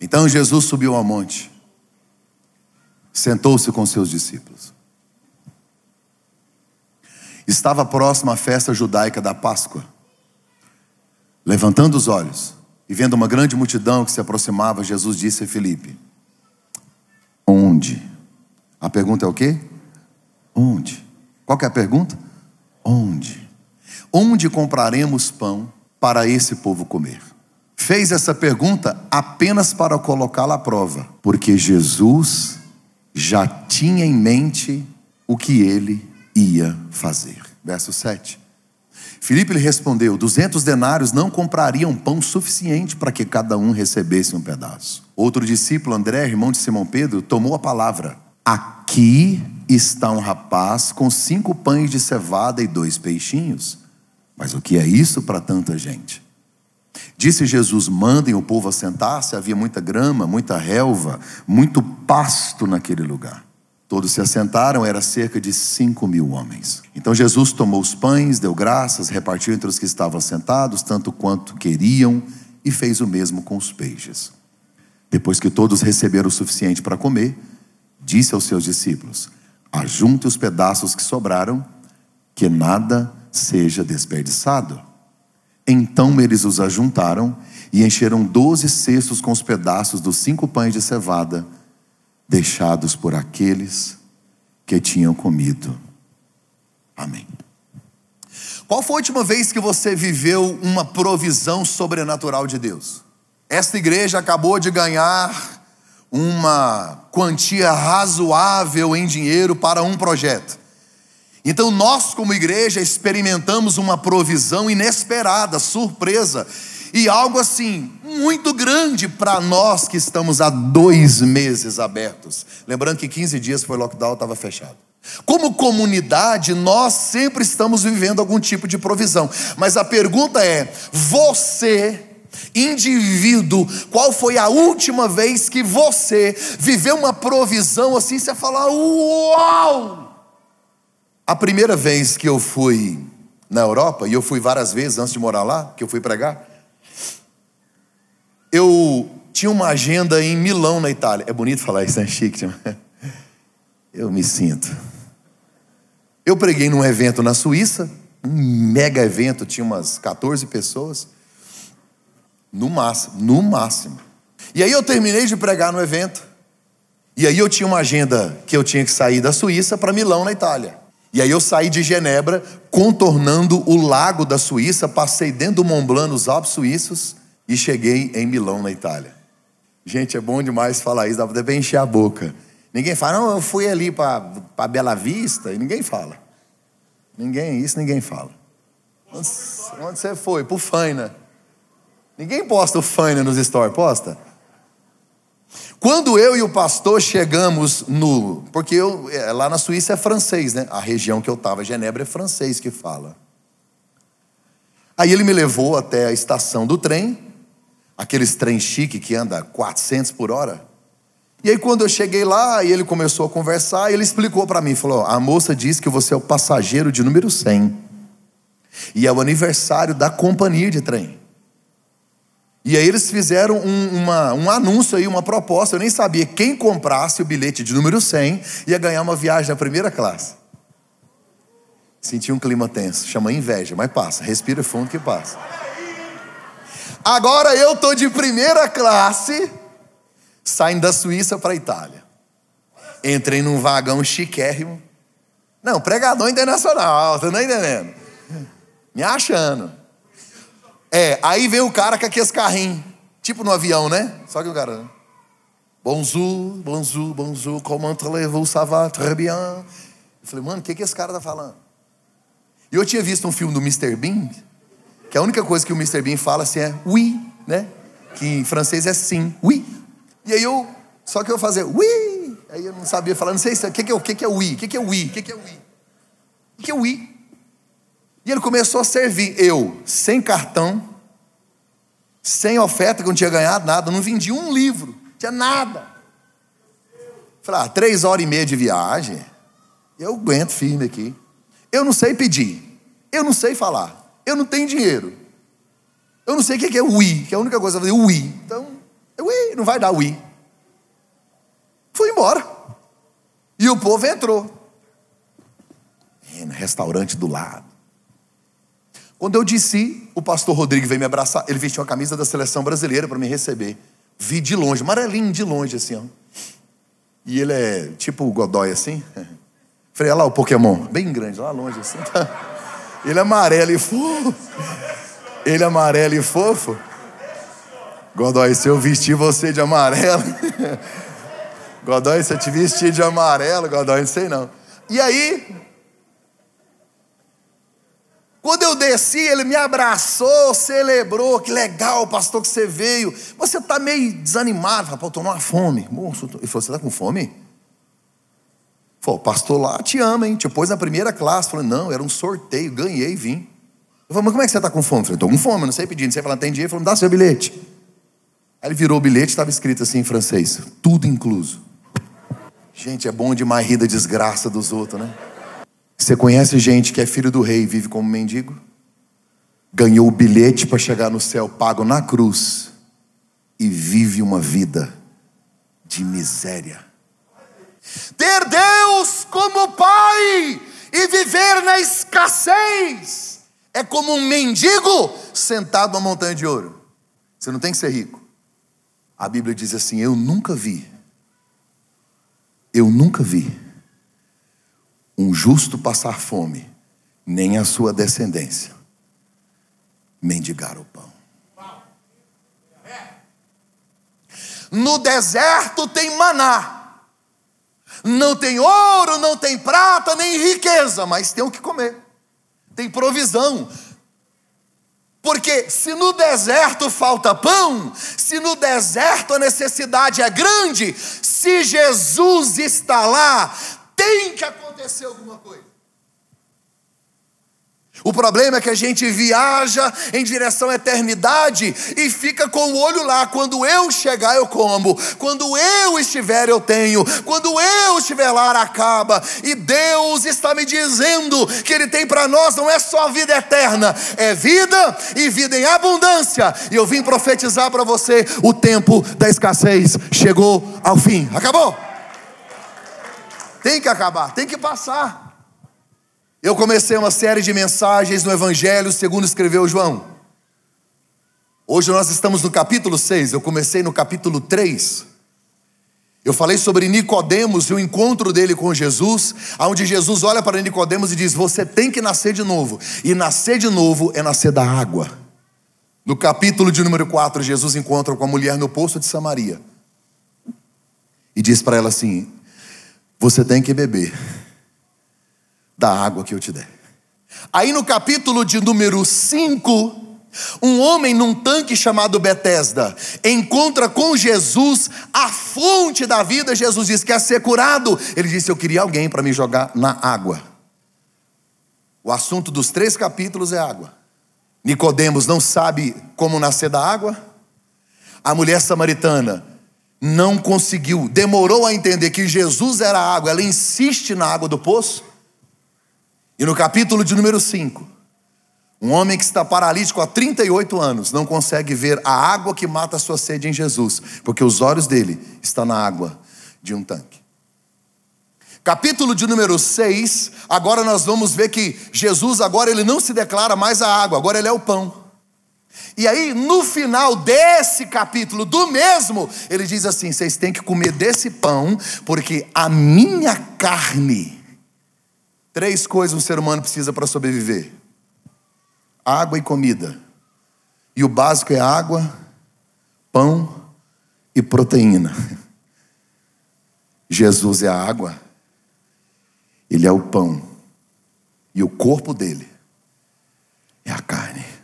Então Jesus subiu ao monte, sentou-se com seus discípulos. Estava próxima a festa judaica da Páscoa. Levantando os olhos e vendo uma grande multidão que se aproximava, Jesus disse a Filipe: Onde? A pergunta é o quê? Onde? Qual é a pergunta? Onde? Onde compraremos pão para esse povo comer? Fez essa pergunta apenas para colocá-la à prova, porque Jesus já tinha em mente o que ele ia fazer. Verso 7. Filipe lhe respondeu: duzentos denários não comprariam pão suficiente para que cada um recebesse um pedaço. Outro discípulo, André, irmão de Simão Pedro, tomou a palavra: Aqui está um rapaz com cinco pães de cevada e dois peixinhos. Mas o que é isso para tanta gente? Disse Jesus: mandem o povo assentar-se. Havia muita grama, muita relva, muito pasto naquele lugar. Todos se assentaram, era cerca de cinco mil homens. Então Jesus tomou os pães, deu graças, repartiu entre os que estavam sentados, tanto quanto queriam, e fez o mesmo com os peixes. Depois que todos receberam o suficiente para comer, disse aos seus discípulos: Ajunte os pedaços que sobraram, que nada seja desperdiçado. Então eles os ajuntaram e encheram doze cestos com os pedaços dos cinco pães de cevada, deixados por aqueles que tinham comido. Amém. Qual foi a última vez que você viveu uma provisão sobrenatural de Deus? Esta igreja acabou de ganhar uma quantia razoável em dinheiro para um projeto. Então, nós, como igreja, experimentamos uma provisão inesperada, surpresa, e algo assim, muito grande para nós que estamos há dois meses abertos. Lembrando que 15 dias foi lockdown, estava fechado. Como comunidade, nós sempre estamos vivendo algum tipo de provisão, mas a pergunta é: você indivíduo, qual foi a última vez que você viveu uma provisão assim, você fala, uau! A primeira vez que eu fui na Europa, e eu fui várias vezes antes de morar lá, que eu fui pregar, eu tinha uma agenda em Milão, na Itália. É bonito falar isso, é chique. Eu me sinto. Eu preguei num evento na Suíça, um mega evento, tinha umas 14 pessoas. No máximo, no máximo. E aí eu terminei de pregar no evento. E aí eu tinha uma agenda que eu tinha que sair da Suíça para Milão, na Itália. E aí eu saí de Genebra, contornando o lago da Suíça, passei dentro do Mont Blanc, nos Alpes suíços, e cheguei em Milão, na Itália. Gente, é bom demais falar isso, dá para encher a boca. Ninguém fala, não, eu fui ali para Bela Vista, e ninguém fala. Ninguém, isso ninguém fala. Onde, onde você foi? Para o Faina. Ninguém posta o Faina nos stories, posta? Quando eu e o pastor chegamos no. Porque eu, é, lá na Suíça é francês, né? A região que eu estava, Genebra, é francês que fala. Aí ele me levou até a estação do trem, aqueles trem chique que anda 400 por hora. E aí quando eu cheguei lá, ele começou a conversar, ele explicou para mim, falou: "A moça disse que você é o passageiro de número 100. E é o aniversário da companhia de trem. E aí eles fizeram um, uma, um anúncio aí, uma proposta. Eu nem sabia. Quem comprasse o bilhete de número 100 ia ganhar uma viagem na primeira classe. Senti um clima tenso. Chama inveja, mas passa. Respira fundo que passa. Agora eu tô de primeira classe, saindo da Suíça para a Itália. Entrei num vagão chiquérrimo. Não, pregador internacional, tá não entendendo? Me achando. É, aí vem o cara com aqueles carrinhos, tipo no avião, né? Só que o cara. Bonjour, bonjour, bonjour, comment allez-vous, ça va, très bien. Eu falei, mano, o que, que esse cara tá falando? E eu tinha visto um filme do Mr. Bean, que a única coisa que o Mr. Bean fala assim é oui, né? Que em francês é sim, oui. E aí eu, só que eu fazia oui, aí eu não sabia falar, não sei se, o que, que, é, o que, que é oui, o que, que é oui, o que, que é oui, o que é oui? E ele começou a servir. Eu, sem cartão, sem oferta, que não tinha ganhado nada, não vendi um livro, não tinha nada. Falei, ah, três horas e meia de viagem, eu aguento firme aqui. Eu não sei pedir, eu não sei falar, eu não tenho dinheiro. Eu não sei o que é oui, que é a única coisa que eu fazer oui. Então, oui, não vai dar ui. Fui embora. E o povo entrou. É, no restaurante do lado. Quando eu disse, o pastor Rodrigo veio me abraçar. Ele vestiu a camisa da seleção brasileira para me receber. Vi de longe, amarelinho de longe, assim, ó. E ele é tipo o Godoy, assim. Falei, olha lá o Pokémon, bem grande, lá longe, assim. Ele é amarelo e fofo. Ele é amarelo e fofo. Godoy, se eu vestir você de amarelo. Godoy, se eu te vestir de amarelo, Godoy, não sei não. E aí, quando eu desci, ele me abraçou, celebrou, que legal, pastor, que você veio. Você está meio desanimado, falei, pô, estou numa fome. Moço, ele falou, você está com fome? Falei, o pastor lá te ama, hein? Te pôs na primeira classe. Falei, não, era um sorteio, ganhei, vim. Eu falei, mas como é que você está com fome? Eu falei, estou com fome, não sei pedir, não sei falar, tem dinheiro. Ele falou, me dá seu bilhete. Aí ele virou o bilhete, estava escrito assim em francês, tudo incluso. Gente, é bom demais rir da desgraça dos outros, né? Você conhece gente que é filho do rei e vive como mendigo? Ganhou o bilhete para chegar no céu pago na cruz e vive uma vida de miséria. Ter Deus como Pai e viver na escassez é como um mendigo sentado numa montanha de ouro. Você não tem que ser rico. A Bíblia diz assim: Eu nunca vi, eu nunca vi um justo passar fome, nem a sua descendência mendigar o pão. No deserto tem maná, não tem ouro, não tem prata, nem riqueza, mas tem o que comer, tem provisão. Porque se no deserto falta pão, se no deserto a necessidade é grande, se Jesus está lá, tem que acontecer alguma coisa. O problema é que a gente viaja em direção à eternidade e fica com o olho lá. Quando eu chegar, eu como. Quando eu estiver, eu tenho. Quando eu estiver lá, acaba. E Deus está me dizendo que Ele tem para nós não é só vida eterna, é vida e vida em abundância. E eu vim profetizar para você: o tempo da escassez chegou ao fim. Acabou. Tem que acabar, tem que passar. Eu comecei uma série de mensagens no Evangelho segundo escreveu João. Hoje nós estamos no capítulo 6, eu comecei no capítulo 3. Eu falei sobre Nicodemos e o encontro dele com Jesus, onde Jesus olha para Nicodemos e diz: "Você tem que nascer de novo". E nascer de novo é nascer da água. No capítulo de número 4, Jesus encontra com a mulher no poço de Samaria. E diz para ela assim: você tem que beber da água que eu te der. Aí no capítulo de número 5, um homem num tanque chamado Betesda encontra com Jesus a fonte da vida. Jesus diz: Quer ser curado? Ele disse: Eu queria alguém para me jogar na água. O assunto dos três capítulos é água. Nicodemos não sabe como nascer da água. A mulher samaritana não conseguiu, demorou a entender que Jesus era a água, ela insiste na água do poço. E no capítulo de número 5, um homem que está paralítico há 38 anos não consegue ver a água que mata a sua sede em Jesus, porque os olhos dele estão na água de um tanque. Capítulo de número 6, agora nós vamos ver que Jesus agora ele não se declara mais a água, agora ele é o pão. E aí, no final desse capítulo, do mesmo, ele diz assim: vocês têm que comer desse pão, porque a minha carne. Três coisas um ser humano precisa para sobreviver: água e comida. E o básico é água, pão e proteína. Jesus é a água, ele é o pão, e o corpo dele é a carne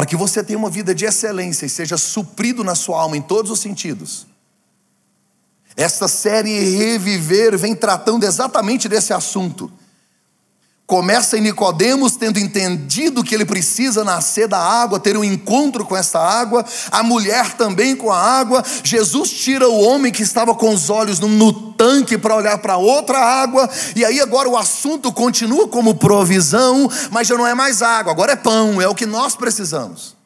para que você tenha uma vida de excelência e seja suprido na sua alma em todos os sentidos. Esta série Reviver vem tratando exatamente desse assunto. Começa em Nicodemos tendo entendido que ele precisa nascer da água, ter um encontro com essa água, a mulher também com a água. Jesus tira o homem que estava com os olhos no, no tanque para olhar para outra água, e aí agora o assunto continua como provisão, mas já não é mais água, agora é pão, é o que nós precisamos.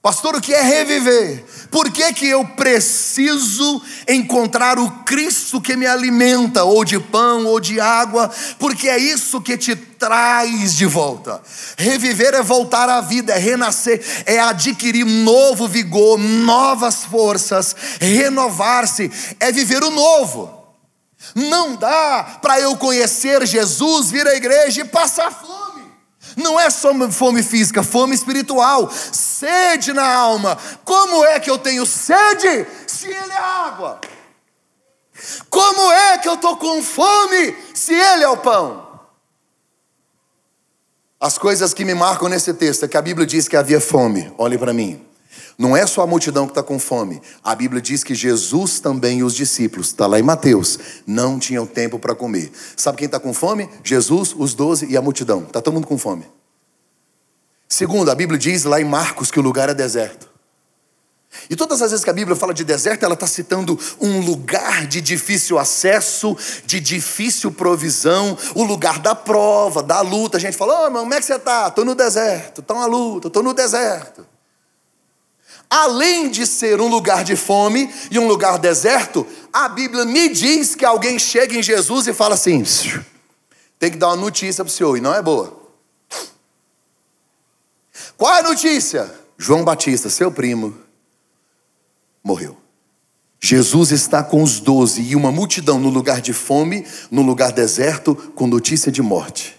Pastor, o que é reviver? Por que, que eu preciso encontrar o Cristo que me alimenta, ou de pão, ou de água? Porque é isso que te traz de volta. Reviver é voltar à vida, é renascer, é adquirir novo vigor, novas forças, renovar-se, é viver o novo. Não dá para eu conhecer Jesus, vir à igreja e passar fome. Não é só fome física, fome espiritual, sede na alma. Como é que eu tenho sede se Ele é água? Como é que eu estou com fome se Ele é o pão? As coisas que me marcam nesse texto é que a Bíblia diz que havia fome. Olhe para mim. Não é só a multidão que está com fome. A Bíblia diz que Jesus também e os discípulos, está lá em Mateus, não tinham tempo para comer. Sabe quem está com fome? Jesus, os doze e a multidão. Está todo mundo com fome. Segundo, a Bíblia diz lá em Marcos que o lugar é deserto. E todas as vezes que a Bíblia fala de deserto, ela está citando um lugar de difícil acesso, de difícil provisão, o lugar da prova, da luta. A gente fala, ô oh, irmão, como é que você está? Estou no deserto, estou na luta, estou no deserto além de ser um lugar de fome e um lugar deserto, a Bíblia me diz que alguém chega em Jesus e fala assim: tem que dar uma notícia para o senhor, e não é boa. Qual é a notícia? João Batista, seu primo, morreu. Jesus está com os doze e uma multidão no lugar de fome, no lugar deserto, com notícia de morte.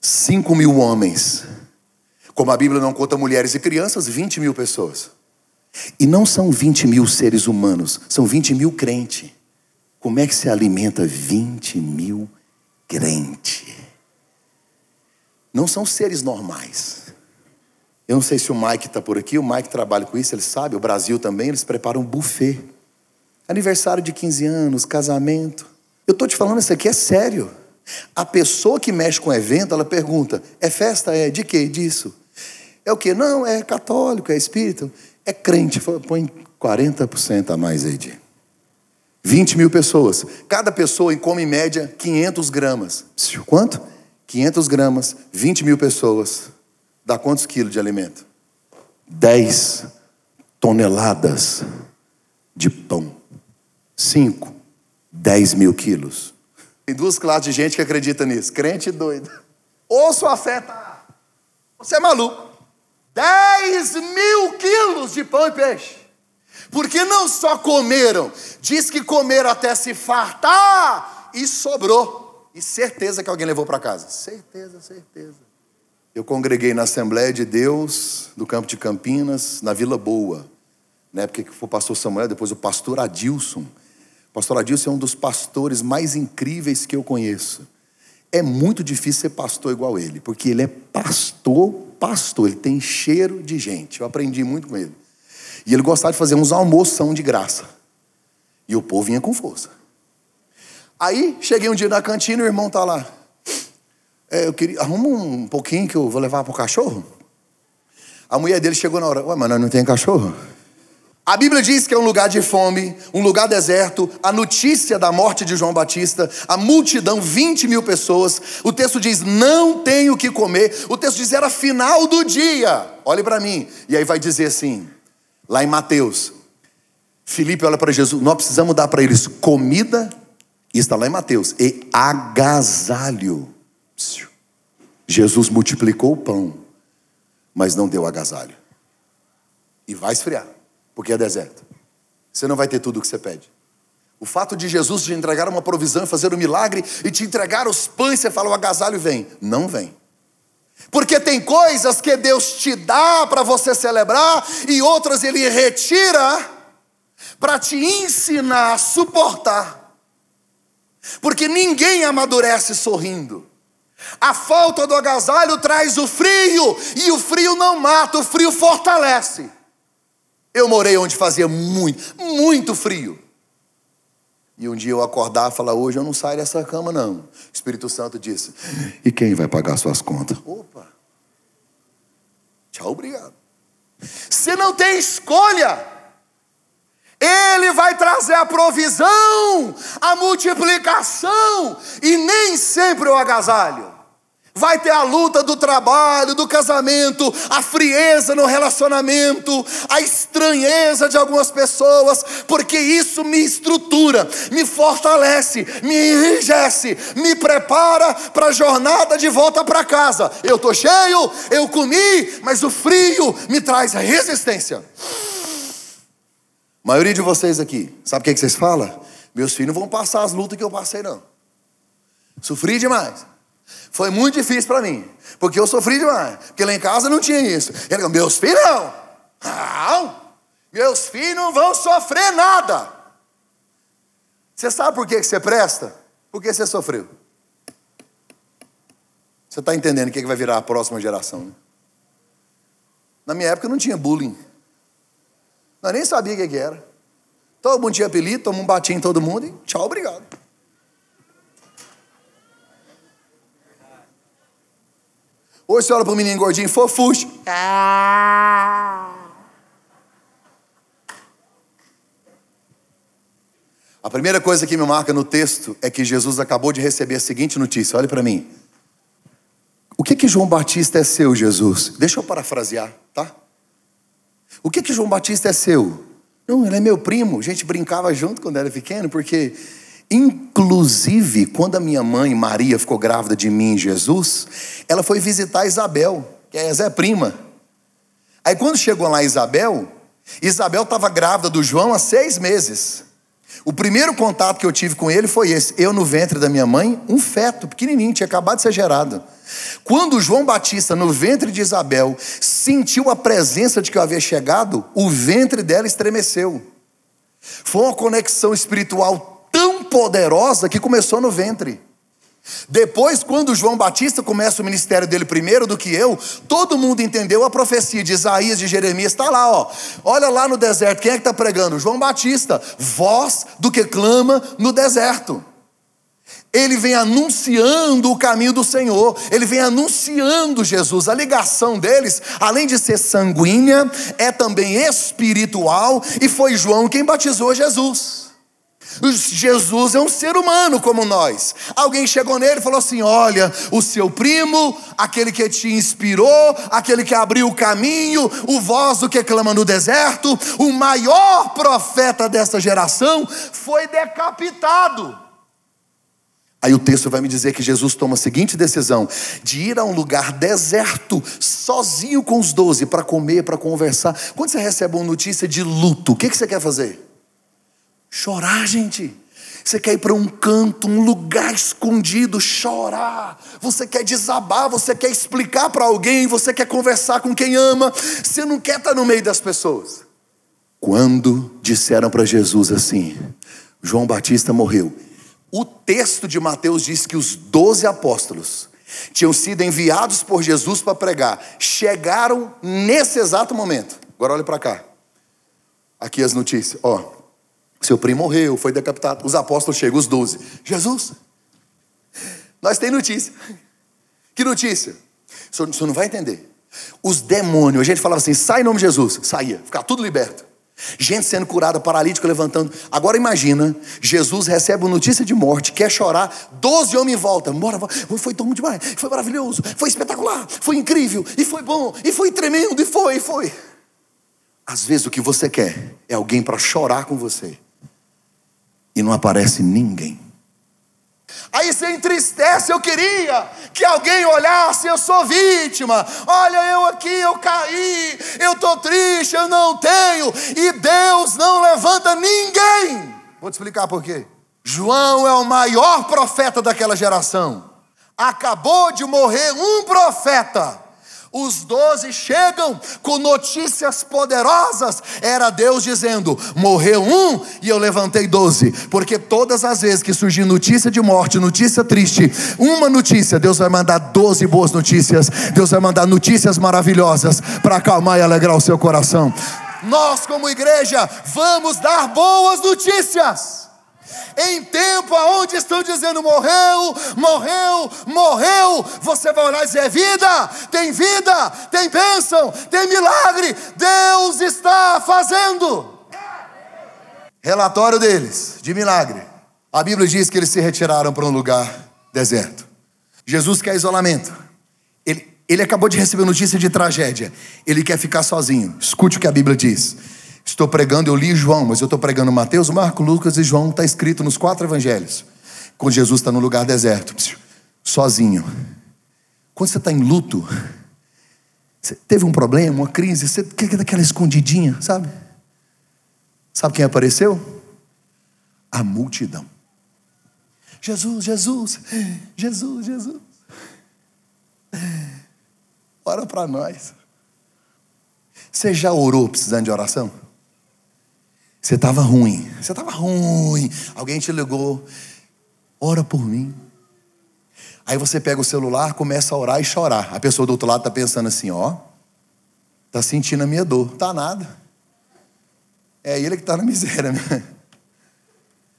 Cinco mil homens como a Bíblia não conta mulheres e crianças, 20 mil pessoas. E não são 20 mil seres humanos, são 20 mil crentes. Como é que se alimenta 20 mil crentes? Não são seres normais. Eu não sei se o Mike está por aqui, o Mike trabalha com isso, ele sabe, o Brasil também, eles preparam um buffet. Aniversário de 15 anos, casamento. Eu estou te falando, isso aqui é sério. A pessoa que mexe com o evento, ela pergunta: é festa? É de quê? Disso. É o que? Não, é católico, é espírita, é crente. Põe 40% a mais aí de 20 mil pessoas. Cada pessoa come em média 500 gramas. Quanto? 500 gramas, 20 mil pessoas. Dá quantos quilos de alimento? 10 toneladas de pão. 5, 10 mil quilos. Tem duas classes de gente que acredita nisso: crente e doido. Ou sua fé está. Você é maluco. 10 mil quilos de pão e peixe. Porque não só comeram, diz que comeram até se fartar e sobrou. E certeza que alguém levou para casa. Certeza, certeza. Eu congreguei na Assembleia de Deus, do campo de Campinas, na Vila Boa. Na época que foi o pastor Samuel, depois o pastor Adilson. O pastor Adilson é um dos pastores mais incríveis que eu conheço. É muito difícil ser pastor igual ele, porque ele é pastor pastor, ele tem cheiro de gente. Eu aprendi muito com ele. E ele gostava de fazer uns almoção de graça. E o povo vinha com força. Aí, cheguei um dia na cantina e o irmão tá lá. É, eu queria, arruma um pouquinho que eu vou levar para o cachorro. A mulher dele chegou na hora, ué, mas não tem cachorro? A Bíblia diz que é um lugar de fome, um lugar deserto. A notícia da morte de João Batista, a multidão, 20 mil pessoas. O texto diz: não tenho o que comer. O texto diz: era final do dia. Olhe para mim. E aí vai dizer assim, lá em Mateus: Filipe olha para Jesus, nós precisamos dar para eles comida, e está lá em Mateus, e agasalho. Jesus multiplicou o pão, mas não deu agasalho. E vai esfriar porque é deserto. Você não vai ter tudo o que você pede. O fato de Jesus te entregar uma provisão e fazer um milagre e te entregar os pães, você fala, o agasalho vem. Não vem. Porque tem coisas que Deus te dá para você celebrar e outras Ele retira para te ensinar a suportar. Porque ninguém amadurece sorrindo. A falta do agasalho traz o frio, e o frio não mata, o frio fortalece. Eu morei onde fazia muito, muito frio. E um dia eu acordar e falar: hoje eu não saio dessa cama, não. O Espírito Santo disse: e quem vai pagar suas contas? Opa! Tchau, obrigado. Você não tem escolha. Ele vai trazer a provisão, a multiplicação e nem sempre o agasalho. Vai ter a luta do trabalho, do casamento, a frieza no relacionamento, a estranheza de algumas pessoas, porque isso me estrutura, me fortalece, me enrijece, me prepara para a jornada de volta para casa. Eu estou cheio, eu comi, mas o frio me traz resistência. A maioria de vocês aqui, sabe o que, é que vocês falam? Meus filhos não vão passar as lutas que eu passei, não. Sofri demais. Foi muito difícil para mim, porque eu sofri demais. Porque lá em casa não tinha isso. Ele falou, meus filhos não. Não. Meus filhos não vão sofrer nada. Você sabe por que você presta? Porque você sofreu. Você está entendendo o que vai virar a próxima geração, né? Na minha época não tinha bullying. Nós nem sabia o que era. Todo mundo tinha apelido, todo mundo batia em todo mundo e tchau, obrigado. Hoje você olha para o menino gordinho, fofuxo. A primeira coisa que me marca no texto é que Jesus acabou de receber a seguinte notícia: olhe para mim. O que que João Batista é seu, Jesus? Deixa eu parafrasear, tá? O que que João Batista é seu? Não, ele é meu primo. A gente brincava junto quando era pequeno, porque Inclusive, quando a minha mãe Maria ficou grávida de mim, Jesus, ela foi visitar Isabel, que é Zé prima. Aí quando chegou lá Isabel, Isabel estava grávida do João há seis meses. O primeiro contato que eu tive com ele foi esse: eu no ventre da minha mãe, um feto pequenininho, tinha acabado de ser gerado. Quando João Batista, no ventre de Isabel, sentiu a presença de que eu havia chegado, o ventre dela estremeceu. Foi uma conexão espiritual tão poderosa que começou no ventre. Depois, quando João Batista começa o ministério dele primeiro do que eu, todo mundo entendeu a profecia de Isaías, de Jeremias, está lá, ó. Olha lá no deserto, quem é que está pregando? João Batista, voz do que clama no deserto. Ele vem anunciando o caminho do Senhor, ele vem anunciando Jesus. A ligação deles, além de ser sanguínea, é também espiritual, e foi João quem batizou Jesus. Jesus é um ser humano como nós. Alguém chegou nele e falou assim: Olha, o seu primo, aquele que te inspirou, aquele que abriu o caminho, o voz do que clama no deserto, o maior profeta dessa geração, foi decapitado. Aí o texto vai me dizer que Jesus toma a seguinte decisão: de ir a um lugar deserto, sozinho com os doze, para comer, para conversar. Quando você recebe uma notícia de luto, o que, você quer fazer? Chorar, gente. Você quer ir para um canto, um lugar escondido, chorar. Você quer desabar, você quer explicar para alguém, você quer conversar com quem ama. Você não quer estar no meio das pessoas. Quando disseram para Jesus assim: João Batista morreu. O texto de Mateus diz que os doze apóstolos tinham sido enviados por Jesus para pregar, chegaram nesse exato momento. Agora olhe para cá. Aqui as notícias. Ó, seu primo morreu, foi decapitado. Os apóstolos chegam, os doze. Jesus, nós temos notícia. Que notícia? O senhor não vai entender. Os demônios, a gente falava assim, sai em nome de Jesus. Saía, ficava tudo liberto. Gente sendo curada, paralítico levantando. Agora imagina, Jesus recebe uma notícia de morte, quer chorar, doze homens em volta. Bora, foi tão demais, foi maravilhoso, foi espetacular, foi incrível, e foi bom, e foi tremendo, e foi, e foi. Às vezes o que você quer é alguém para chorar com você e não aparece ninguém. Aí você entristece, eu queria que alguém olhasse, eu sou vítima. Olha, eu aqui, eu caí, eu estou triste, eu não tenho, e Deus não levanta ninguém. Vou te explicar por quê. João é o maior profeta daquela geração. Acabou de morrer um profeta os doze chegam com notícias poderosas. Era Deus dizendo: morreu um e eu levantei doze. Porque todas as vezes que surgir notícia de morte, notícia triste, uma notícia, Deus vai mandar doze boas notícias. Deus vai mandar notícias maravilhosas para acalmar e alegrar o seu coração. Nós, como igreja, vamos dar boas notícias em tempo aonde estão dizendo morreu, morreu, morreu, você vai olhar e dizer: é vida, tem vida, tem bênção, tem milagre, Deus está fazendo. Relatório deles de milagre. A Bíblia diz que eles se retiraram para um lugar deserto. Jesus quer isolamento. Ele acabou de receber notícia de tragédia. Ele quer ficar sozinho. Escute o que a Bíblia diz. Estou pregando, eu li João, mas eu estou pregando Mateus, Marcos, Lucas e João, está escrito nos quatro evangelhos. Quando Jesus está no lugar deserto, sozinho. Quando você está em luto, você teve um problema, uma crise, você quer daquela escondidinha, sabe? Sabe quem apareceu? A multidão. Jesus, Jesus, Jesus, Jesus. Ora para nós. Você já orou precisando de oração? Você estava ruim, você estava ruim, alguém te ligou, ora por mim. Aí você pega o celular, começa a orar e chorar. A pessoa do outro lado está pensando assim: ó, está sentindo a minha dor. Tá nada. É ele que está na miséria. Né?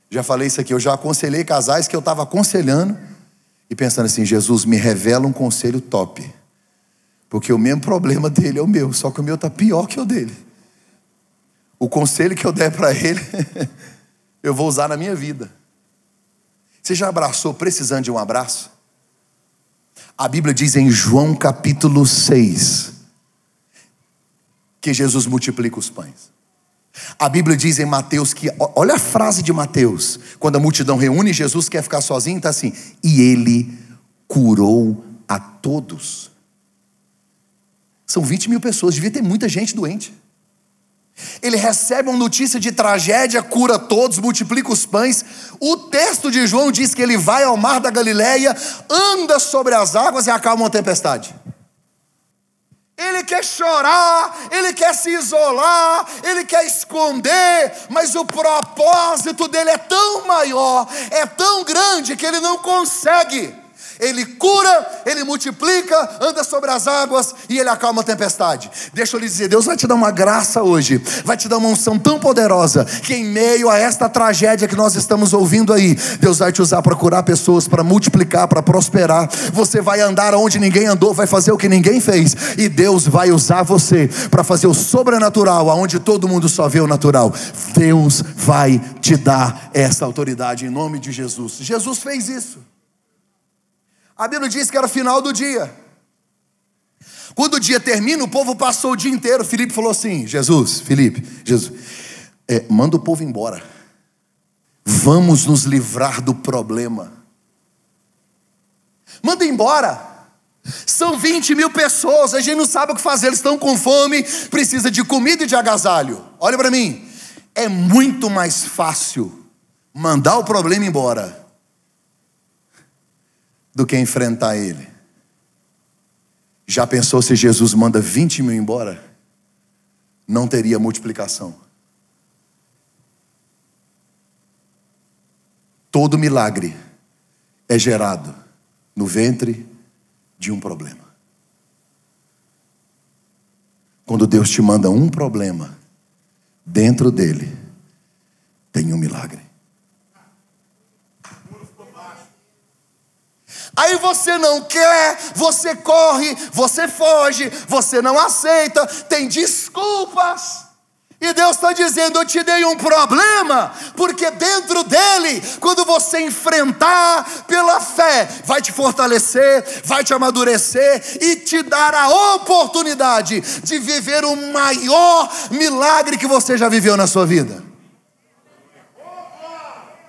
Já falei isso aqui, eu já aconselhei casais que eu estava aconselhando e pensando assim: Jesus, me revela um conselho top. Porque o mesmo problema dele é o meu, só que o meu está pior que o dele o conselho que eu der para ele, eu vou usar na minha vida. Você já abraçou precisando de um abraço? A Bíblia diz em João capítulo 6 que Jesus multiplica os pães. A Bíblia diz em Mateus que, olha a frase de Mateus, quando a multidão reúne, Jesus quer ficar sozinho, está assim, e ele curou a todos. São 20 mil pessoas, devia ter muita gente doente. Ele recebe uma notícia de tragédia, cura todos, multiplica os pães. O texto de João diz que ele vai ao mar da Galileia, anda sobre as águas e acalma uma tempestade. Ele quer chorar, ele quer se isolar, ele quer esconder, mas o propósito dele é tão maior, é tão grande que ele não consegue ele cura, ele multiplica, anda sobre as águas e ele acalma a tempestade. Deixa eu lhe dizer, Deus vai te dar uma graça hoje, vai te dar uma unção tão poderosa que em meio a esta tragédia que nós estamos ouvindo aí, Deus vai te usar para curar pessoas, para multiplicar, para prosperar. Você vai andar onde ninguém andou, vai fazer o que ninguém fez, e Deus vai usar você para fazer o sobrenatural, aonde todo mundo só vê o natural. Deus vai te dar essa autoridade em nome de Jesus. Jesus fez isso. A Bíblia diz que era final do dia. Quando o dia termina, o povo passou o dia inteiro. Felipe falou assim: Jesus, Felipe, Jesus, é, manda o povo embora. Vamos nos livrar do problema. Manda embora. São 20 mil pessoas, a gente não sabe o que fazer, eles estão com fome, precisa de comida e de agasalho. Olha para mim, é muito mais fácil mandar o problema embora do que enfrentar ele. Já pensou se Jesus manda 20 mil embora? Não teria multiplicação. Todo milagre é gerado no ventre de um problema. Quando Deus te manda um problema, dentro dele tem um milagre. Aí você não quer, você corre, você foge, você não aceita, tem desculpas. E Deus está dizendo: Eu te dei um problema, porque dentro dele, quando você enfrentar pela fé, vai te fortalecer, vai te amadurecer e te dar a oportunidade de viver o maior milagre que você já viveu na sua vida.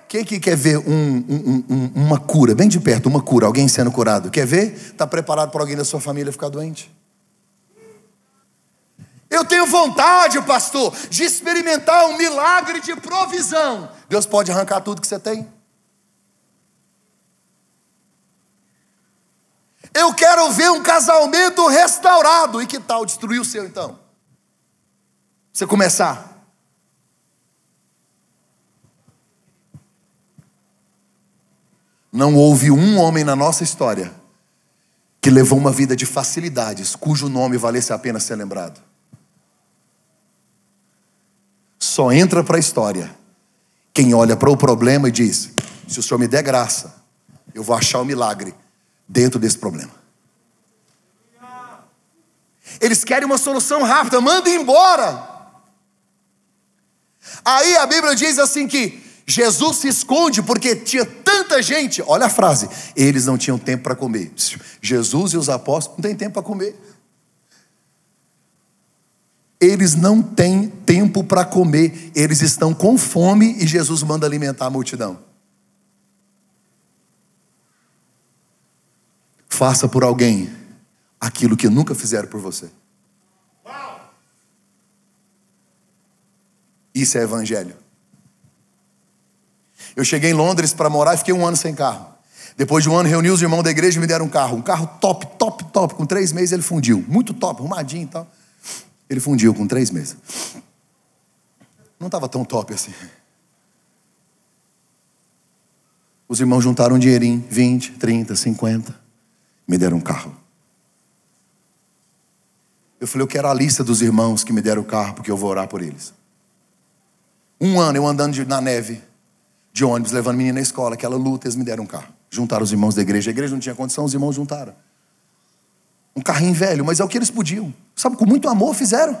Quem que quer ver um, um, um, uma cura, bem de perto, uma cura, alguém sendo curado? Quer ver? Está preparado para alguém da sua família ficar doente? Eu tenho vontade, pastor, de experimentar um milagre de provisão. Deus pode arrancar tudo que você tem. Eu quero ver um casamento restaurado. E que tal destruir o seu então? Você começar. Não houve um homem na nossa história que levou uma vida de facilidades, cujo nome valesse a pena ser lembrado. Só entra para a história quem olha para o problema e diz: se o Senhor me der graça, eu vou achar o milagre dentro desse problema. Eles querem uma solução rápida, manda embora. Aí a Bíblia diz assim que Jesus se esconde porque tinha tanta gente. Olha a frase: eles não tinham tempo para comer. Jesus e os apóstolos não têm tempo para comer. Eles não têm tempo para comer, eles estão com fome e Jesus manda alimentar a multidão. Faça por alguém aquilo que nunca fizeram por você. Isso é evangelho. Eu cheguei em Londres para morar e fiquei um ano sem carro. Depois de um ano, reuni os irmãos da igreja e me deram um carro. Um carro top, top, top. Com três meses ele fundiu. Muito top, arrumadinho e tal. Ele fundiu com três meses. Não estava tão top assim. Os irmãos juntaram um dinheirinho, 20, 30, 50. Me deram um carro. Eu falei, eu quero a lista dos irmãos que me deram o carro, porque eu vou orar por eles. Um ano eu andando na neve, de ônibus, levando menina na escola, aquela luta, eles me deram um carro. Juntaram os irmãos da igreja. A igreja não tinha condição, os irmãos juntaram. Um carrinho velho, mas é o que eles podiam. Sabe, com muito amor fizeram.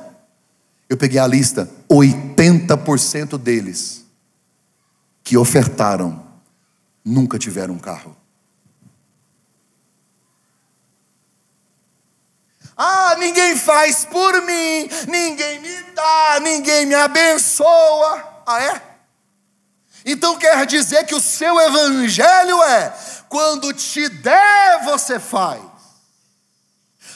Eu peguei a lista, 80% deles que ofertaram nunca tiveram um carro. Ah, ninguém faz por mim, ninguém me dá, ninguém me abençoa. Ah, é? Então quer dizer que o seu evangelho é: quando te der, você faz.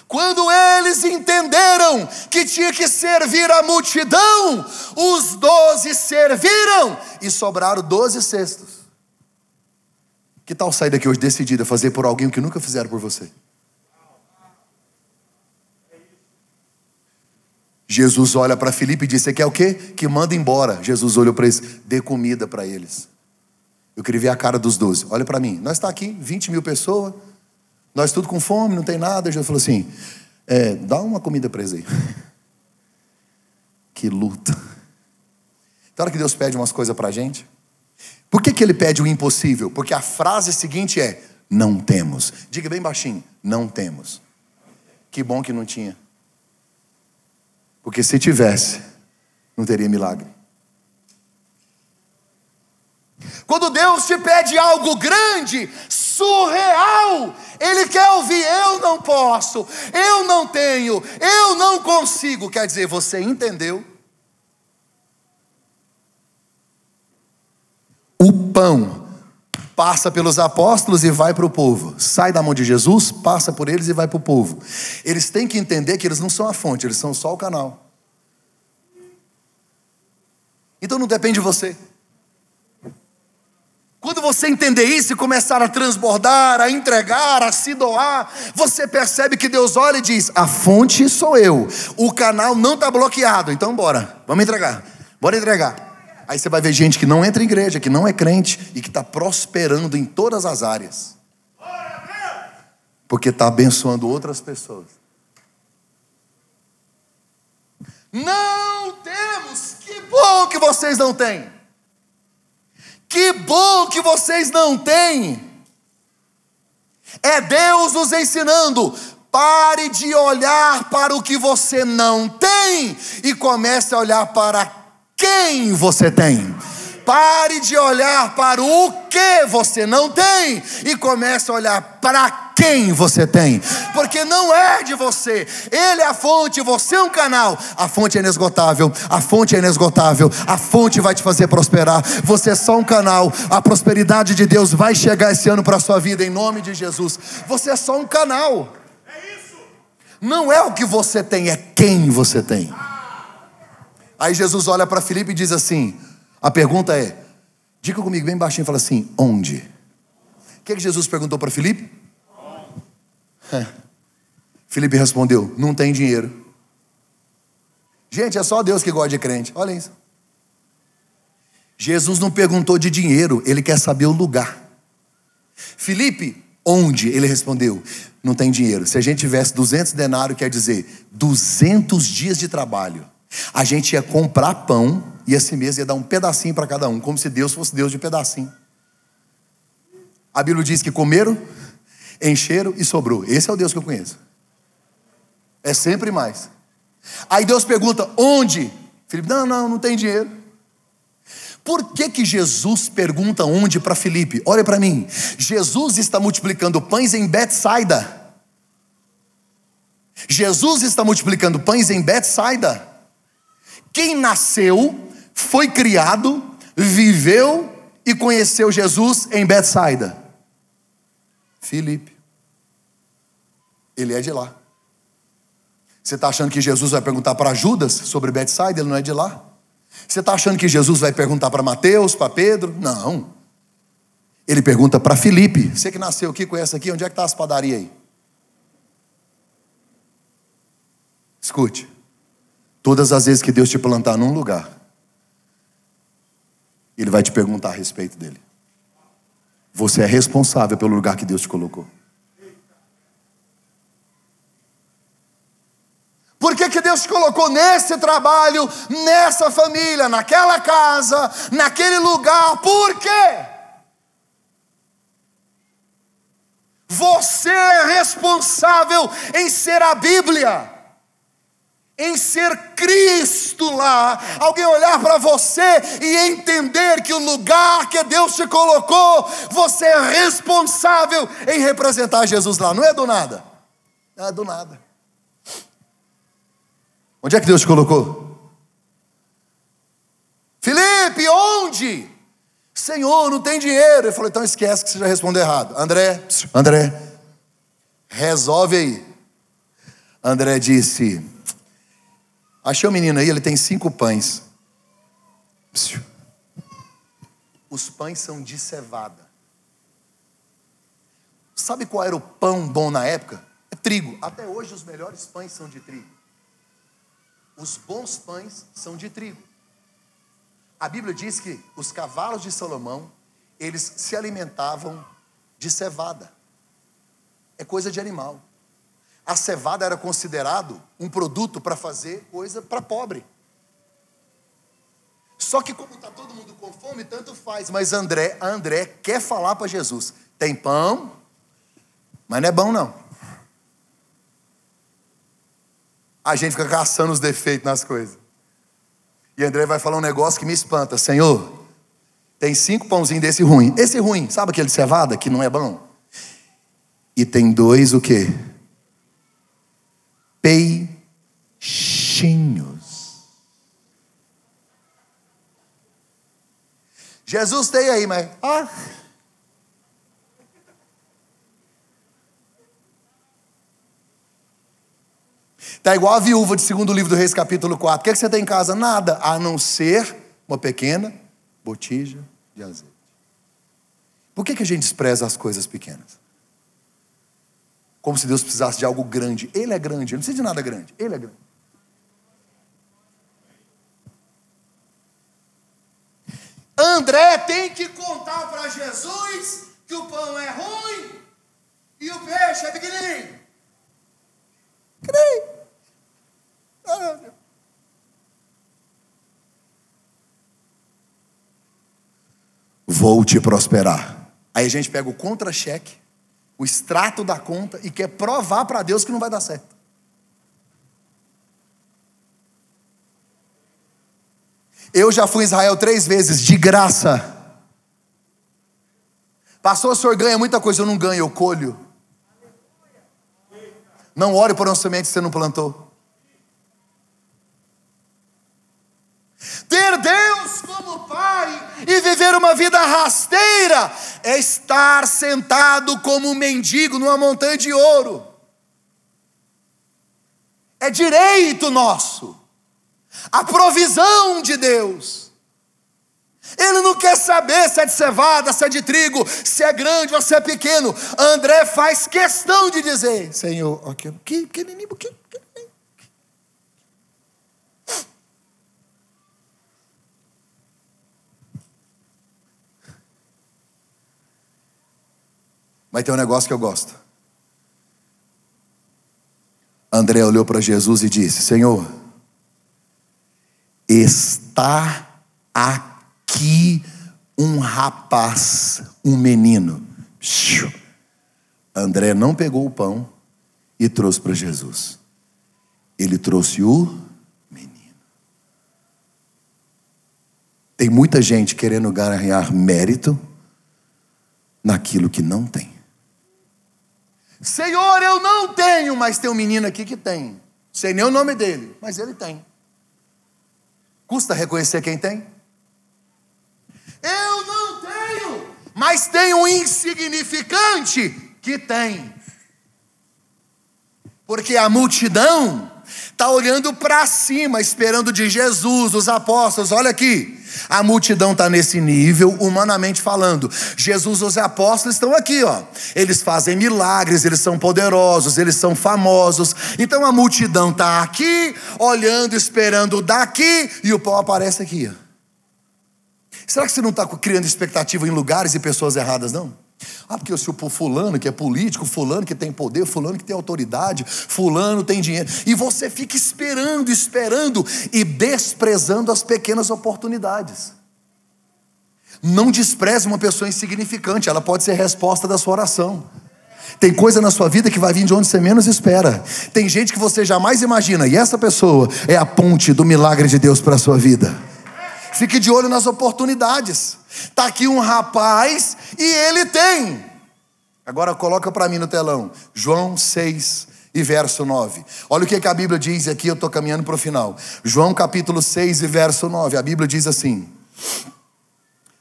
Quando eles entenderam que tinha que servir a multidão, os doze serviram e sobraram doze cestos. Que tal sair daqui hoje decidido a fazer por alguém o que nunca fizeram por você? Jesus olha para Filipe e diz: Você quer o quê? Que manda embora. Jesus olhou para eles: Dê comida para eles. Eu queria ver a cara dos doze. Olha para mim. Nós está aqui, 20 mil pessoas. Nós tudo com fome, não tem nada. Jesus falou assim: é, Dá uma comida para eles aí. que luta. Então, hora que Deus pede umas coisas para a gente, por que, que Ele pede o impossível? Porque a frase seguinte é: Não temos. Diga bem baixinho: Não temos. Que bom que não tinha. Porque se tivesse, não teria milagre. Quando Deus te pede algo grande, surreal, Ele quer ouvir: eu não posso, eu não tenho, eu não consigo. Quer dizer, você entendeu? O pão passa pelos apóstolos e vai para o povo. Sai da mão de Jesus, passa por eles e vai para o povo. Eles têm que entender que eles não são a fonte, eles são só o canal. Então não depende de você. Quando você entender isso e começar a transbordar, a entregar, a se doar, você percebe que Deus olha e diz: A fonte sou eu, o canal não está bloqueado, então bora, vamos entregar, bora entregar. Aí você vai ver gente que não entra em igreja, que não é crente e que está prosperando em todas as áreas. Porque está abençoando outras pessoas. Não temos, que bom que vocês não têm. Que bom que vocês não têm. É Deus nos ensinando. Pare de olhar para o que você não tem e comece a olhar para quem você tem. Pare de olhar para o que você não tem e comece a olhar para quem você tem, porque não é de você, Ele é a fonte, você é um canal. A fonte é inesgotável, a fonte é inesgotável, a fonte vai te fazer prosperar. Você é só um canal, a prosperidade de Deus vai chegar esse ano para a sua vida, em nome de Jesus. Você é só um canal, não é o que você tem, é quem você tem. Aí Jesus olha para Filipe e diz assim: a pergunta é, diga comigo bem baixinho, fala assim: onde? O que, que Jesus perguntou para Filipe? É. Filipe respondeu: não tem dinheiro. Gente, é só Deus que gosta de crente, olha isso. Jesus não perguntou de dinheiro, ele quer saber o lugar. Filipe, onde? Ele respondeu: não tem dinheiro. Se a gente tivesse 200 denários, quer dizer 200 dias de trabalho. A gente ia comprar pão e esse mês ia dar um pedacinho para cada um, como se Deus fosse Deus de pedacinho. A Bíblia diz que comeram, encheram e sobrou. Esse é o Deus que eu conheço. É sempre mais. Aí Deus pergunta: onde? Felipe, não, não, não tem dinheiro. Por que, que Jesus pergunta onde para Filipe? Olha para mim. Jesus está multiplicando pães em Betsaida. Jesus está multiplicando pães em Betsaida. Quem nasceu, foi criado, viveu e conheceu Jesus em Betsaida? Filipe. Ele é de lá. Você está achando que Jesus vai perguntar para Judas sobre Betsaida? Ele não é de lá. Você está achando que Jesus vai perguntar para Mateus, para Pedro? Não. Ele pergunta para Filipe. Você que nasceu aqui, conhece aqui, onde é que está as padarias aí? Escute. Todas as vezes que Deus te plantar num lugar, Ele vai te perguntar a respeito dele. Você é responsável pelo lugar que Deus te colocou. Por que, que Deus te colocou nesse trabalho, nessa família, naquela casa, naquele lugar? Por quê? Você é responsável em ser a Bíblia em ser Cristo lá, alguém olhar para você e entender que o lugar que Deus te colocou, você é responsável em representar Jesus lá, não é do nada, não é do nada. Onde é que Deus te colocou? Felipe, onde? Senhor, não tem dinheiro. Ele falou, então esquece que você já respondeu errado. André, André, resolve aí. André disse: Achei o menino aí, ele tem cinco pães. Os pães são de cevada. Sabe qual era o pão bom na época? É trigo. Até hoje os melhores pães são de trigo. Os bons pães são de trigo. A Bíblia diz que os cavalos de Salomão, eles se alimentavam de cevada. É coisa de animal a cevada era considerado um produto para fazer coisa para pobre. Só que como está todo mundo com fome, tanto faz. Mas André, André quer falar para Jesus: tem pão, mas não é bom não. A gente fica caçando os defeitos nas coisas. E André vai falar um negócio que me espanta: Senhor, tem cinco pãozinhos desse ruim. Esse ruim, sabe aquele cevada que não é bom? E tem dois o quê? Peixinhos. Jesus tem aí, mas. Ah. Está igual a viúva de segundo livro do Reis, capítulo 4. O que, é que você tem em casa? Nada, a não ser uma pequena botija de azeite. Por que, que a gente despreza as coisas pequenas? Como se Deus precisasse de algo grande. Ele é grande, ele não precisa de nada grande. Ele é grande. André tem que contar para Jesus que o pão é ruim e o peixe é pequenininho. Creio. Vou te prosperar. Aí a gente pega o contra-cheque o extrato da conta e quer provar para Deus que não vai dar certo. Eu já fui em Israel três vezes, de graça. Pastor, o senhor ganha muita coisa, eu não ganho, eu colho. Não ore por um semente que você não plantou. Ter Deus como Pai e viver uma vida rasteira é estar sentado como um mendigo numa montanha de ouro. É direito nosso, a provisão de Deus. Ele não quer saber se é de cevada, se é de trigo, se é grande ou se é pequeno. André faz questão de dizer: Senhor, que, que, que, que, Mas tem um negócio que eu gosto. André olhou para Jesus e disse: Senhor, está aqui um rapaz, um menino. André não pegou o pão e trouxe para Jesus. Ele trouxe o menino. Tem muita gente querendo ganhar mérito naquilo que não tem. Senhor, eu não tenho, mas tem um menino aqui que tem. Sei nem o nome dele, mas ele tem. Custa reconhecer quem tem? Eu não tenho, mas tem um insignificante que tem. Porque a multidão está olhando para cima, esperando de Jesus, os apóstolos. Olha aqui, a multidão está nesse nível, humanamente falando. Jesus, os apóstolos estão aqui, ó. Eles fazem milagres, eles são poderosos, eles são famosos. Então a multidão está aqui, olhando, esperando daqui, e o pau aparece aqui. Ó. Será que você não está criando expectativa em lugares e pessoas erradas, não? Ah, porque se o fulano que é político, fulano que tem poder, fulano que tem autoridade, fulano tem dinheiro, e você fica esperando, esperando e desprezando as pequenas oportunidades. Não despreze uma pessoa insignificante, ela pode ser resposta da sua oração. Tem coisa na sua vida que vai vir de onde você menos espera. Tem gente que você jamais imagina, e essa pessoa é a ponte do milagre de Deus para a sua vida. Fique de olho nas oportunidades. Está aqui um rapaz e ele tem. Agora coloca para mim no telão. João 6 e verso 9. Olha o que, que a Bíblia diz aqui, eu estou caminhando para o final. João capítulo 6 e verso 9. A Bíblia diz assim.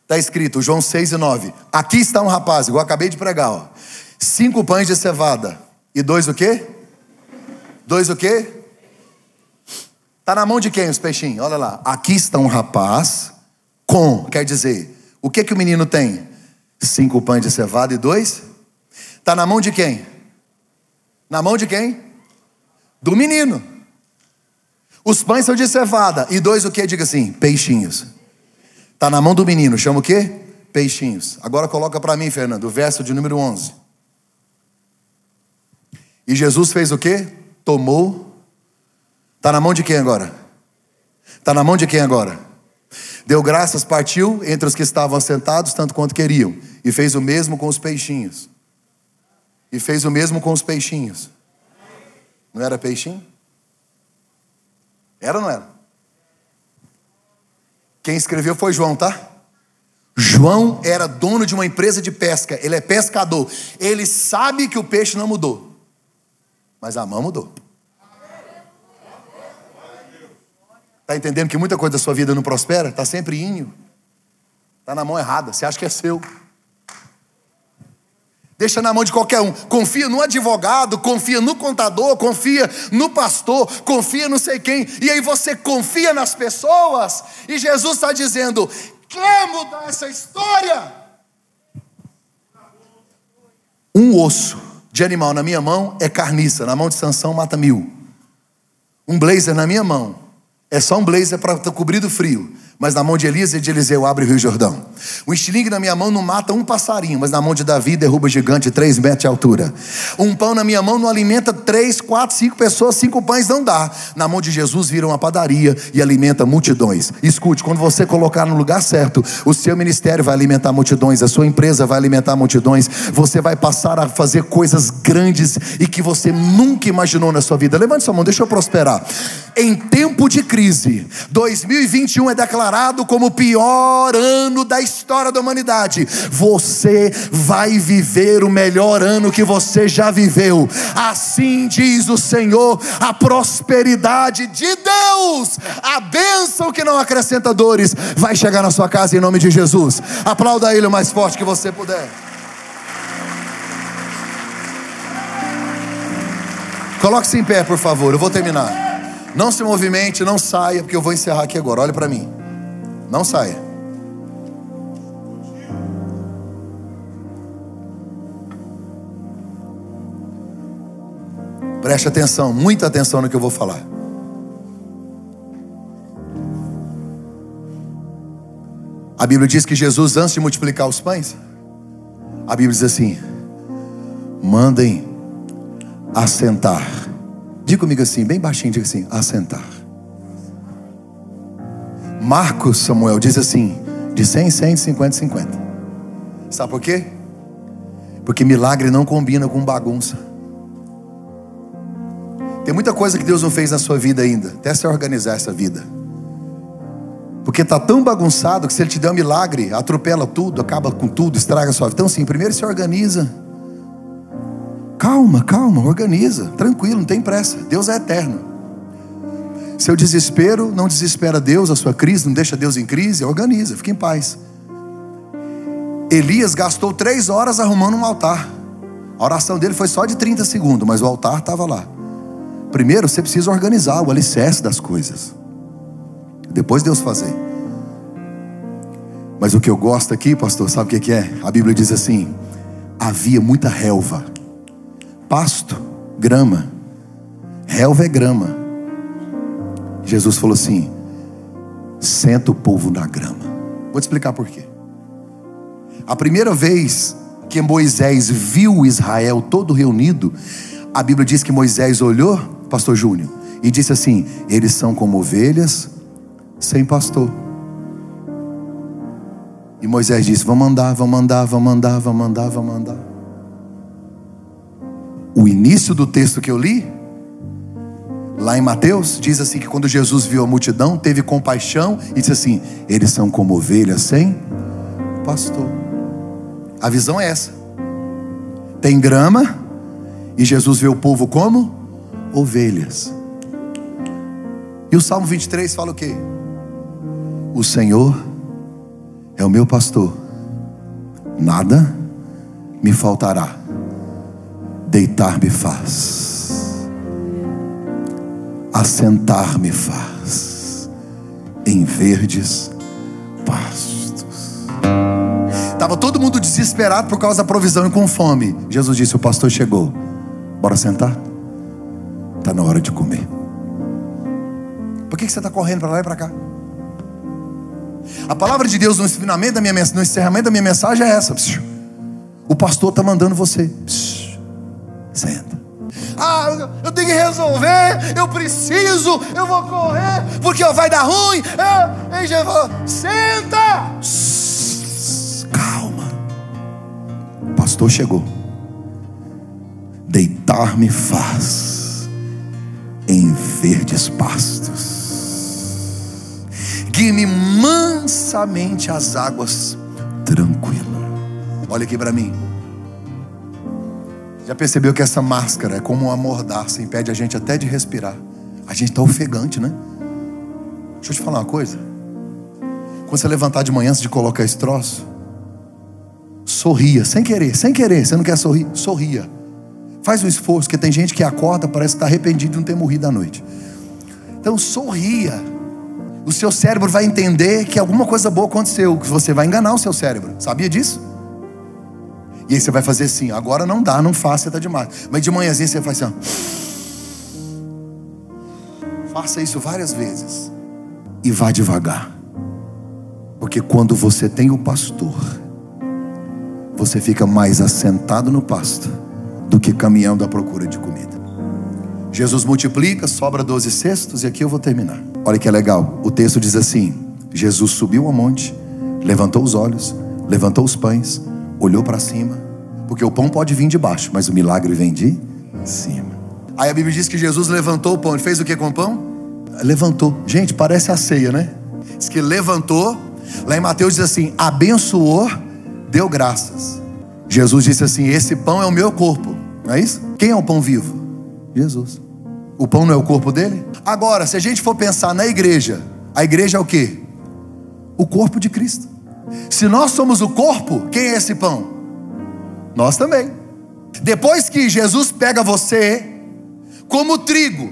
Está escrito, João 6 e 9. Aqui está um rapaz, igual acabei de pregar. Ó. Cinco pães de cevada. E dois o quê? Dois o quê? Está na mão de quem os peixinhos? Olha lá. Aqui está um rapaz com, quer dizer, o que que o menino tem? Cinco pães de cevada e dois? Está na mão de quem? Na mão de quem? Do menino. Os pães são de cevada. E dois o que? Diga assim, peixinhos. Está na mão do menino. Chama o quê? Peixinhos. Agora coloca para mim, Fernando, o verso de número 11. E Jesus fez o quê? Tomou Está na mão de quem agora? Está na mão de quem agora? Deu graças, partiu entre os que estavam sentados, tanto quanto queriam, e fez o mesmo com os peixinhos. E fez o mesmo com os peixinhos. Não era peixinho? Era ou não era? Quem escreveu foi João, tá? João era dono de uma empresa de pesca, ele é pescador. Ele sabe que o peixe não mudou, mas a mão mudou. Está entendendo que muita coisa da sua vida não prospera? Está sempre inho. Está na mão errada. Você acha que é seu. Deixa na mão de qualquer um. Confia no advogado, confia no contador, confia no pastor, confia não sei quem. E aí você confia nas pessoas. E Jesus está dizendo: quer mudar essa história? Um osso de animal na minha mão é carniça, na mão de Sansão mata mil. Um blazer na minha mão é só um blazer para cobrir do frio. Mas na mão de Elias e de Eliseu abre o Rio Jordão. Um estilingue na minha mão não mata um passarinho, mas na mão de Davi derruba gigante de três metros de altura. Um pão na minha mão não alimenta três, quatro, cinco pessoas, cinco pães não dá. Na mão de Jesus vira uma padaria e alimenta multidões. Escute, quando você colocar no lugar certo, o seu ministério vai alimentar multidões, a sua empresa vai alimentar multidões, você vai passar a fazer coisas grandes e que você nunca imaginou na sua vida. Levante sua mão, deixa eu prosperar. Em tempo de crise, 2021 é declarado declarado como o pior ano da história da humanidade, você vai viver o melhor ano que você já viveu. Assim diz o Senhor, a prosperidade de Deus, a bênção que não acrescenta dores, vai chegar na sua casa em nome de Jesus. Aplauda Ele o mais forte que você puder. Coloque-se em pé, por favor, eu vou terminar. Não se movimente, não saia, porque eu vou encerrar aqui agora. Olhe para mim. Não saia. Preste atenção, muita atenção no que eu vou falar. A Bíblia diz que Jesus, antes de multiplicar os pães, a Bíblia diz assim: mandem assentar. Diga comigo assim, bem baixinho, diga assim: assentar. Marcos Samuel diz assim: de 100 em 100, de 50 em 50. Sabe por quê? Porque milagre não combina com bagunça. Tem muita coisa que Deus não fez na sua vida ainda, até se organizar essa vida. Porque está tão bagunçado que se ele te der um milagre, atropela tudo, acaba com tudo, estraga a sua vida. Então, sim, primeiro se organiza. Calma, calma, organiza, tranquilo, não tem pressa. Deus é eterno. Seu desespero não desespera Deus, a sua crise não deixa Deus em crise, organiza, fica em paz. Elias gastou três horas arrumando um altar. A oração dele foi só de 30 segundos, mas o altar estava lá. Primeiro você precisa organizar o alicerce das coisas. Depois Deus fazer. Mas o que eu gosto aqui, pastor, sabe o que é? A Bíblia diz assim: havia muita relva, pasto, grama. Relva é grama. Jesus falou assim: senta o povo na grama. Vou te explicar por quê. A primeira vez que Moisés viu Israel todo reunido, a Bíblia diz que Moisés olhou, pastor Júnior, e disse assim: eles são como ovelhas sem pastor. E Moisés disse: Vamos andar, vamos andar, vamos andar, vamos andar, vamos andar. O início do texto que eu li, lá em Mateus, diz assim: que quando Jesus viu a multidão, teve compaixão e disse assim: Eles são como ovelhas sem pastor. A visão é essa: tem grama, e Jesus vê o povo como ovelhas. E o Salmo 23 fala o quê? O Senhor é o meu pastor, nada me faltará. Deitar-me faz, assentar-me faz em verdes pastos. Estava todo mundo desesperado por causa da provisão e com fome. Jesus disse: O pastor chegou. Bora sentar? Está na hora de comer. Por que você está correndo para lá e para cá? A palavra de Deus no ensinamento da minha no encerramento da minha mensagem é essa. O pastor está mandando você. Senta. Ah, eu tenho que resolver, eu preciso, eu vou correr, porque vai dar ruim. Eu, Jesus, senta. Calma. O pastor chegou. Deitar-me faz em verdes pastos guie-me mansamente às águas tranquilo. Olha aqui para mim. Já percebeu que essa máscara é como uma mordaça, impede a gente até de respirar. A gente está ofegante, né? Deixa eu te falar uma coisa. Quando você levantar de manhã antes de colocar esse troço, sorria, sem querer, sem querer. Você não quer sorrir? Sorria. Faz um esforço, porque tem gente que acorda, parece que está arrependido de não ter morrido à noite. Então sorria o seu cérebro vai entender que alguma coisa boa aconteceu, que você vai enganar o seu cérebro. Sabia disso? E aí você vai fazer assim, agora não dá, não faça, está demais. Mas de manhãzinha você faz assim, ó. Faça isso várias vezes. E vá devagar. Porque quando você tem o pastor, você fica mais assentado no pasto do que caminhando à procura de comida. Jesus multiplica, sobra 12 cestos, e aqui eu vou terminar. Olha que é legal. O texto diz assim: Jesus subiu ao monte, levantou os olhos, levantou os pães, olhou para cima, porque o pão pode vir de baixo, mas o milagre vem de cima. Aí a Bíblia diz que Jesus levantou o pão, ele fez o que com o pão? Levantou. Gente, parece a ceia, né? Diz que levantou. Lá em Mateus diz assim: abençoou, deu graças. Jesus disse assim: Esse pão é o meu corpo, não é isso? Quem é o pão vivo? Jesus. O pão não é o corpo dele? Agora, se a gente for pensar na igreja, a igreja é o que? O corpo de Cristo. Se nós somos o corpo, quem é esse pão? Nós também. Depois que Jesus pega você como trigo,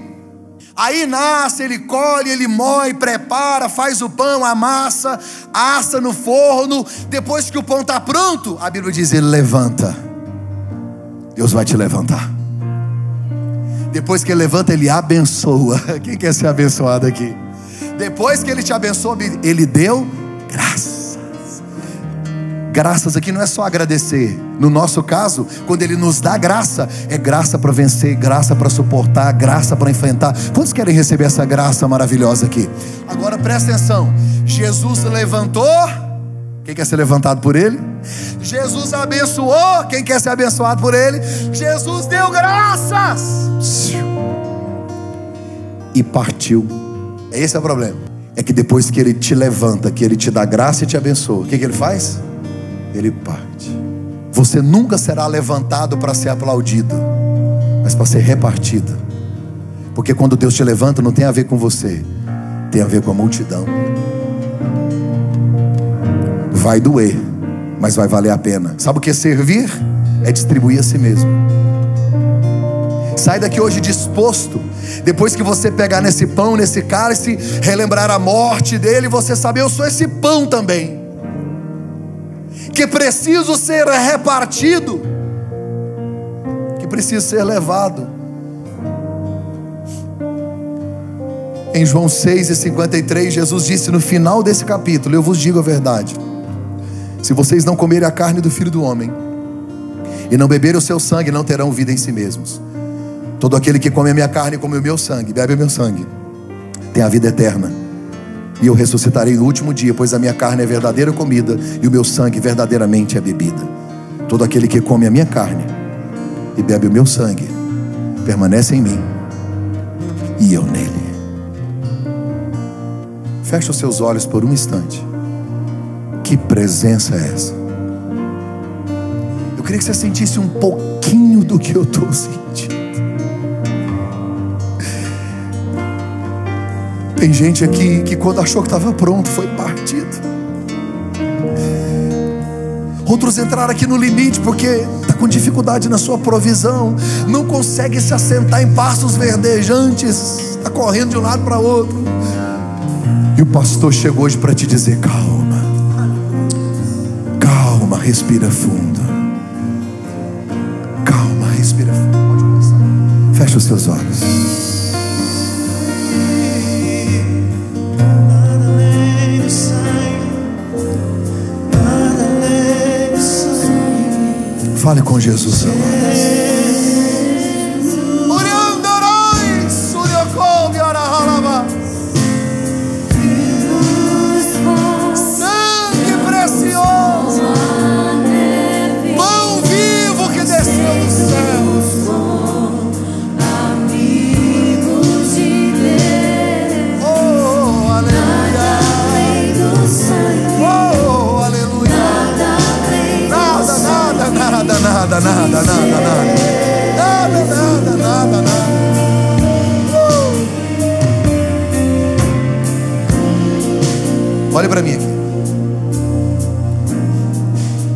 aí nasce, ele colhe, ele moe, prepara, faz o pão, amassa, assa no forno. Depois que o pão está pronto, a Bíblia diz: ele levanta. Deus vai te levantar. Depois que ele levanta, ele abençoa. Quem quer ser abençoado aqui? Depois que ele te abençoa, ele deu graças. Graças aqui não é só agradecer. No nosso caso, quando ele nos dá graça, é graça para vencer, graça para suportar, graça para enfrentar. Quantos querem receber essa graça maravilhosa aqui? Agora presta atenção. Jesus levantou. Quem quer ser levantado por ele? Jesus abençoou. Quem quer ser abençoado por ele? Jesus deu graças. E partiu. Esse é o problema. é que depois que Ele te levanta, que Ele te dá graça e te abençoa, o que, que Ele faz? Ele parte. Você nunca será levantado para ser aplaudido, mas para ser repartido. Porque quando Deus te levanta, não tem a ver com você, tem a ver com a multidão. Vai doer, mas vai valer a pena. Sabe o que é servir? É distribuir a si mesmo. Sai daqui hoje disposto. Depois que você pegar nesse pão, nesse cálice, relembrar a morte dele, você saber, eu sou esse pão também. Que preciso ser repartido. Que preciso ser levado. Em João 6,53, Jesus disse no final desse capítulo: Eu vos digo a verdade. Se vocês não comerem a carne do filho do homem e não beberem o seu sangue, não terão vida em si mesmos. Todo aquele que come a minha carne come o meu sangue, bebe o meu sangue, tem a vida eterna. E eu ressuscitarei no último dia, pois a minha carne é verdadeira comida e o meu sangue verdadeiramente é bebida. Todo aquele que come a minha carne e bebe o meu sangue, permanece em mim e eu nele. Feche os seus olhos por um instante. Que presença é essa? Eu queria que você sentisse um pouquinho do que eu estou sentindo. Tem gente aqui que quando achou que estava pronto foi partido. Outros entraram aqui no limite porque está com dificuldade na sua provisão, não consegue se assentar em pastos verdejantes, está correndo de um lado para outro. E o pastor chegou hoje para te dizer: calma, calma, respira fundo. Calma, respira fundo. Fecha os seus olhos. Fale com Jesus agora.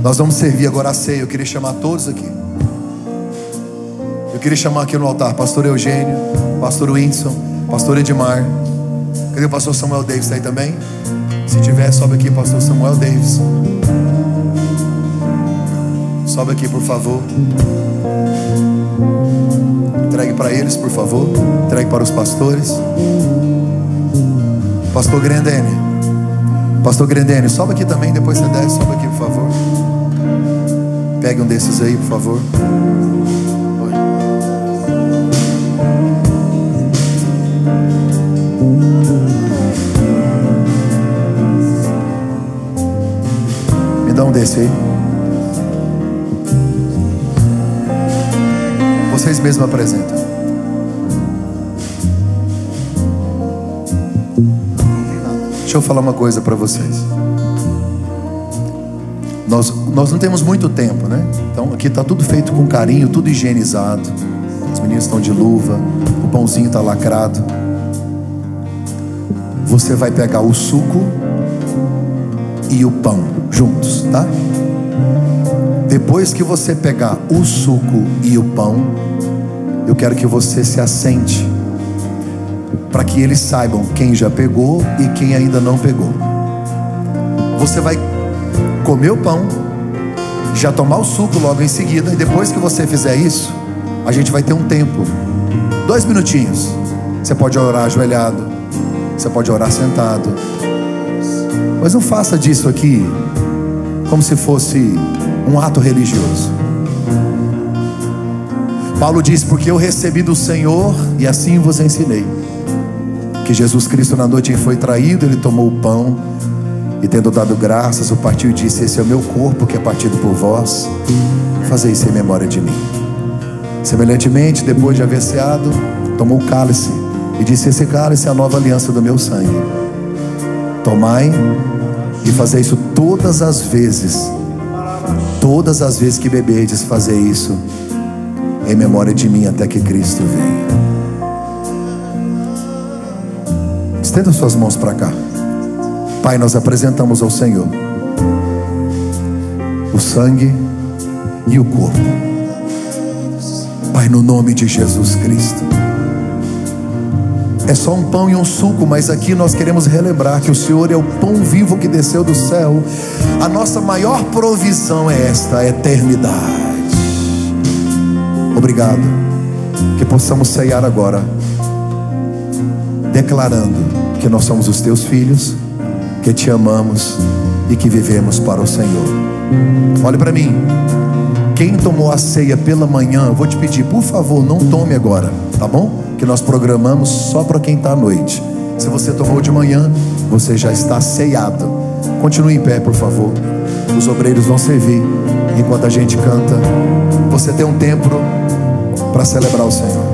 Nós vamos servir agora a ceia. Eu queria chamar todos aqui. Eu queria chamar aqui no altar Pastor Eugênio, Pastor Whindersson, Pastor Edmar. Cadê o Pastor Samuel Davis? Está aí também? Se tiver, sobe aqui, Pastor Samuel Davis. Sobe aqui, por favor. Entregue para eles, por favor. Entregue para os pastores. Pastor Grandene. Pastor Grandene, sobe aqui também, depois você desce. Sobe aqui, por favor. Pegue um desses aí, por favor. Me dá um desse aí. vocês mesmos apresentam. Deixa eu falar uma coisa para vocês. Nós, nós não temos muito tempo, né? Então aqui está tudo feito com carinho, tudo higienizado. Os meninos estão de luva, o pãozinho está lacrado. Você vai pegar o suco e o pão juntos, tá? Depois que você pegar o suco e o pão, eu quero que você se assente, para que eles saibam quem já pegou e quem ainda não pegou. Você vai comer o pão, já tomar o suco logo em seguida, e depois que você fizer isso, a gente vai ter um tempo, dois minutinhos. Você pode orar ajoelhado, você pode orar sentado, mas não faça disso aqui como se fosse um ato religioso. Paulo diz: Porque eu recebi do Senhor e assim vos ensinei. Que Jesus Cristo, na noite em que foi traído, ele tomou o pão e, tendo dado graças, o partiu e disse: Esse é o meu corpo que é partido por vós, fazei isso em memória de mim. Semelhantemente, depois de haver ceado, tomou o cálice e disse: Esse cálice é a nova aliança do meu sangue. Tomai e fazer isso todas as vezes. Todas as vezes que beberdes, fazer isso em memória de mim até que Cristo venha. Estenda suas mãos para cá. Pai, nós apresentamos ao Senhor o sangue e o corpo. Pai, no nome de Jesus Cristo. É só um pão e um suco, mas aqui nós queremos relembrar que o Senhor é o pão vivo que desceu do céu. A nossa maior provisão é esta a eternidade. Obrigado. Que possamos ceiar agora, declarando que nós somos os teus filhos, que te amamos e que vivemos para o Senhor. Olhe para mim. Quem tomou a ceia pela manhã, eu vou te pedir, por favor, não tome agora, tá bom? Que nós programamos só para quem está à noite. Se você tomou de manhã, você já está ceiado. Continue em pé, por favor. Os obreiros vão servir enquanto a gente canta. Você tem um tempo para celebrar o Senhor.